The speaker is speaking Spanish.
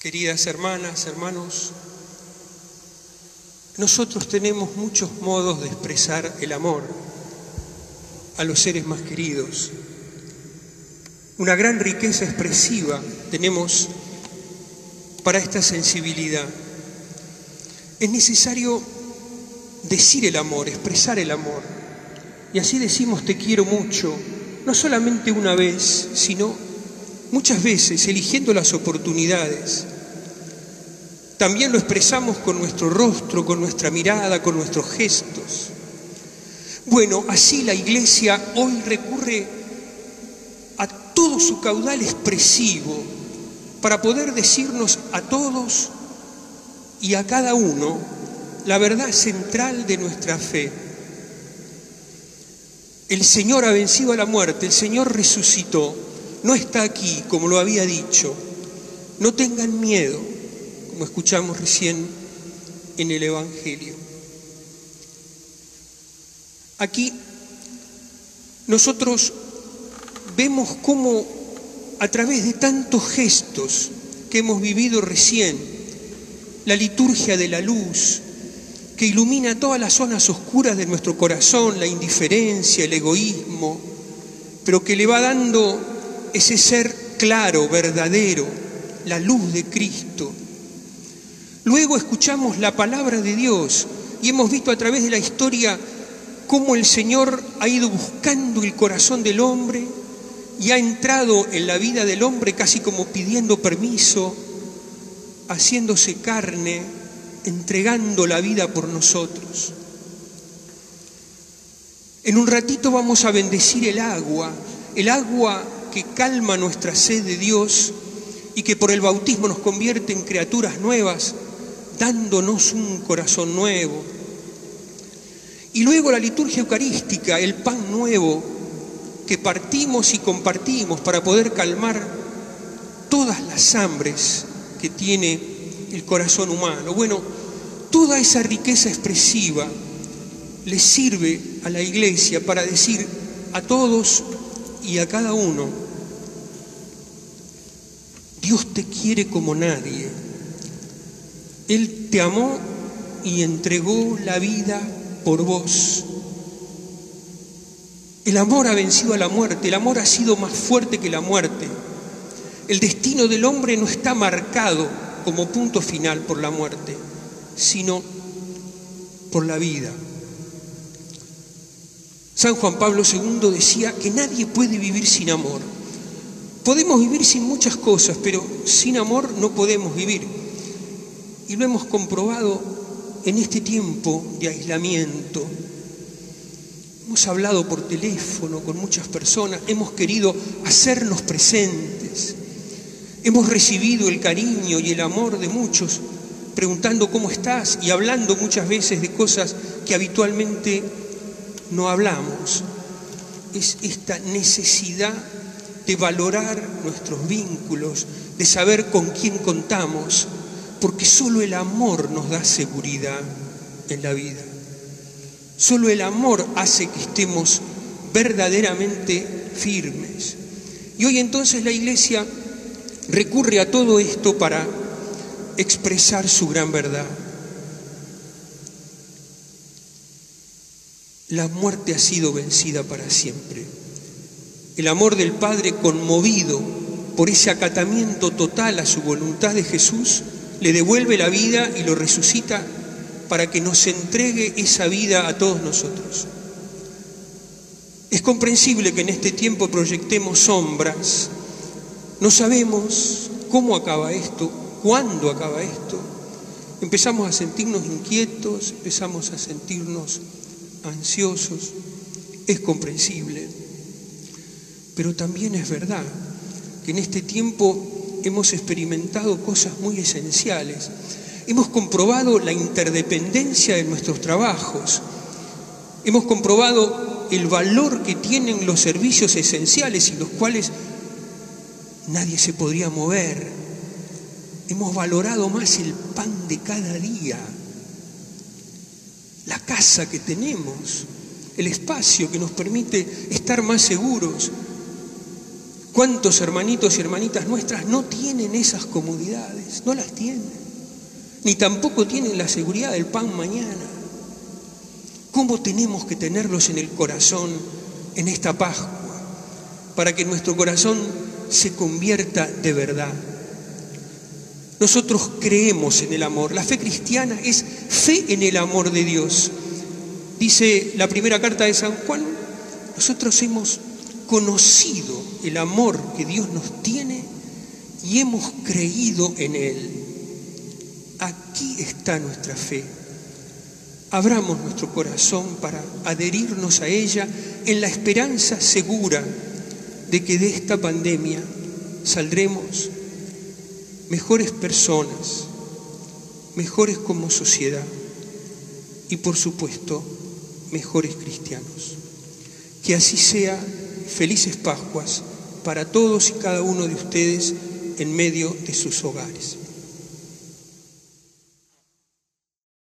Queridas hermanas, hermanos, nosotros tenemos muchos modos de expresar el amor a los seres más queridos. Una gran riqueza expresiva tenemos para esta sensibilidad. Es necesario decir el amor, expresar el amor. Y así decimos te quiero mucho, no solamente una vez, sino muchas veces, eligiendo las oportunidades. También lo expresamos con nuestro rostro, con nuestra mirada, con nuestros gestos. Bueno, así la Iglesia hoy recurre a todo su caudal expresivo para poder decirnos a todos y a cada uno la verdad central de nuestra fe. El Señor ha vencido a la muerte, el Señor resucitó, no está aquí como lo había dicho. No tengan miedo, como escuchamos recién en el Evangelio. Aquí nosotros vemos cómo a través de tantos gestos que hemos vivido recién, la liturgia de la luz, que ilumina todas las zonas oscuras de nuestro corazón, la indiferencia, el egoísmo, pero que le va dando ese ser claro, verdadero, la luz de Cristo. Luego escuchamos la palabra de Dios y hemos visto a través de la historia cómo el Señor ha ido buscando el corazón del hombre y ha entrado en la vida del hombre casi como pidiendo permiso, haciéndose carne, entregando la vida por nosotros. En un ratito vamos a bendecir el agua, el agua que calma nuestra sed de Dios y que por el bautismo nos convierte en criaturas nuevas, dándonos un corazón nuevo. Y luego la liturgia eucarística, el pan nuevo que partimos y compartimos para poder calmar todas las hambres que tiene el corazón humano. Bueno, toda esa riqueza expresiva le sirve a la iglesia para decir a todos y a cada uno, Dios te quiere como nadie. Él te amó y entregó la vida por vos. El amor ha vencido a la muerte, el amor ha sido más fuerte que la muerte. El destino del hombre no está marcado como punto final por la muerte, sino por la vida. San Juan Pablo II decía que nadie puede vivir sin amor. Podemos vivir sin muchas cosas, pero sin amor no podemos vivir. Y lo hemos comprobado en este tiempo de aislamiento. Hemos hablado por teléfono con muchas personas, hemos querido hacernos presentes, hemos recibido el cariño y el amor de muchos, preguntando cómo estás y hablando muchas veces de cosas que habitualmente no hablamos. Es esta necesidad de valorar nuestros vínculos, de saber con quién contamos, porque solo el amor nos da seguridad en la vida. Solo el amor hace que estemos verdaderamente firmes. Y hoy entonces la Iglesia recurre a todo esto para expresar su gran verdad. La muerte ha sido vencida para siempre. El amor del Padre conmovido por ese acatamiento total a su voluntad de Jesús, le devuelve la vida y lo resucita para que nos entregue esa vida a todos nosotros. Es comprensible que en este tiempo proyectemos sombras. No sabemos cómo acaba esto, cuándo acaba esto. Empezamos a sentirnos inquietos, empezamos a sentirnos ansiosos. Es comprensible. Pero también es verdad que en este tiempo hemos experimentado cosas muy esenciales. Hemos comprobado la interdependencia de nuestros trabajos. Hemos comprobado el valor que tienen los servicios esenciales y los cuales nadie se podría mover. Hemos valorado más el pan de cada día, la casa que tenemos, el espacio que nos permite estar más seguros, ¿Cuántos hermanitos y hermanitas nuestras no tienen esas comodidades? No las tienen. Ni tampoco tienen la seguridad del pan mañana. ¿Cómo tenemos que tenerlos en el corazón en esta Pascua para que nuestro corazón se convierta de verdad? Nosotros creemos en el amor. La fe cristiana es fe en el amor de Dios. Dice la primera carta de San Juan, nosotros hemos conocido el amor que Dios nos tiene y hemos creído en Él. Aquí está nuestra fe. Abramos nuestro corazón para adherirnos a ella en la esperanza segura de que de esta pandemia saldremos mejores personas, mejores como sociedad y por supuesto mejores cristianos. Que así sea, felices Pascuas para todos y cada uno de ustedes en medio de sus hogares.